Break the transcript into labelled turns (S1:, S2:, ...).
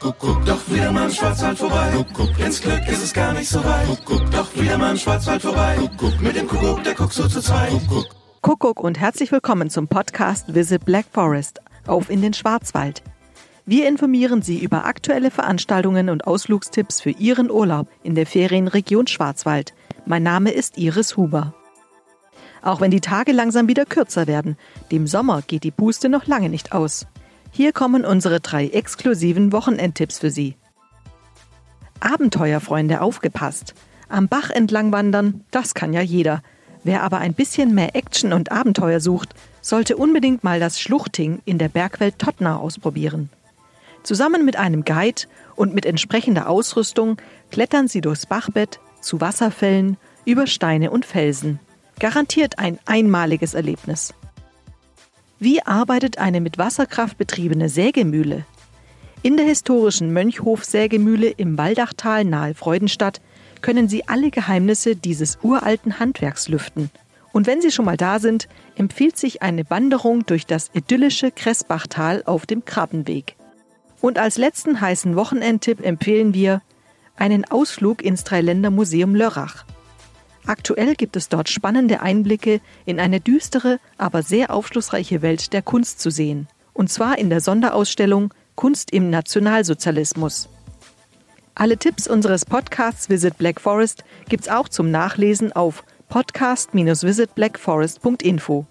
S1: Kuckuck, doch wieder mal im Schwarzwald vorbei. Kuckuck, ins Glück ist es gar nicht so weit. Kuckuck, doch wieder mal im Schwarzwald vorbei. Kuckuck, mit dem Kuckuck, der guckt so zu zweit. Kuckuck.
S2: Kuckuck und herzlich willkommen zum Podcast Visit Black Forest auf in den Schwarzwald. Wir informieren Sie über aktuelle Veranstaltungen und Ausflugstipps für Ihren Urlaub in der Ferienregion Schwarzwald. Mein Name ist Iris Huber. Auch wenn die Tage langsam wieder kürzer werden, dem Sommer geht die Puste noch lange nicht aus. Hier kommen unsere drei exklusiven Wochenendtipps für Sie. Abenteuerfreunde aufgepasst. Am Bach entlang wandern, das kann ja jeder. Wer aber ein bisschen mehr Action und Abenteuer sucht, sollte unbedingt mal das Schluchting in der Bergwelt Tottner ausprobieren. Zusammen mit einem Guide und mit entsprechender Ausrüstung klettern Sie durchs Bachbett, zu Wasserfällen, über Steine und Felsen. Garantiert ein einmaliges Erlebnis. Wie arbeitet eine mit Wasserkraft betriebene Sägemühle? In der historischen Mönchhof-Sägemühle im Waldachtal nahe Freudenstadt können Sie alle Geheimnisse dieses uralten Handwerks lüften. Und wenn Sie schon mal da sind, empfiehlt sich eine Wanderung durch das idyllische Kressbachtal auf dem Krabbenweg. Und als letzten heißen Wochenendtipp empfehlen wir einen Ausflug ins Dreiländermuseum Lörrach. Aktuell gibt es dort spannende Einblicke in eine düstere, aber sehr aufschlussreiche Welt der Kunst zu sehen. Und zwar in der Sonderausstellung Kunst im Nationalsozialismus. Alle Tipps unseres Podcasts Visit Black Forest gibt's auch zum Nachlesen auf podcast-visitblackforest.info.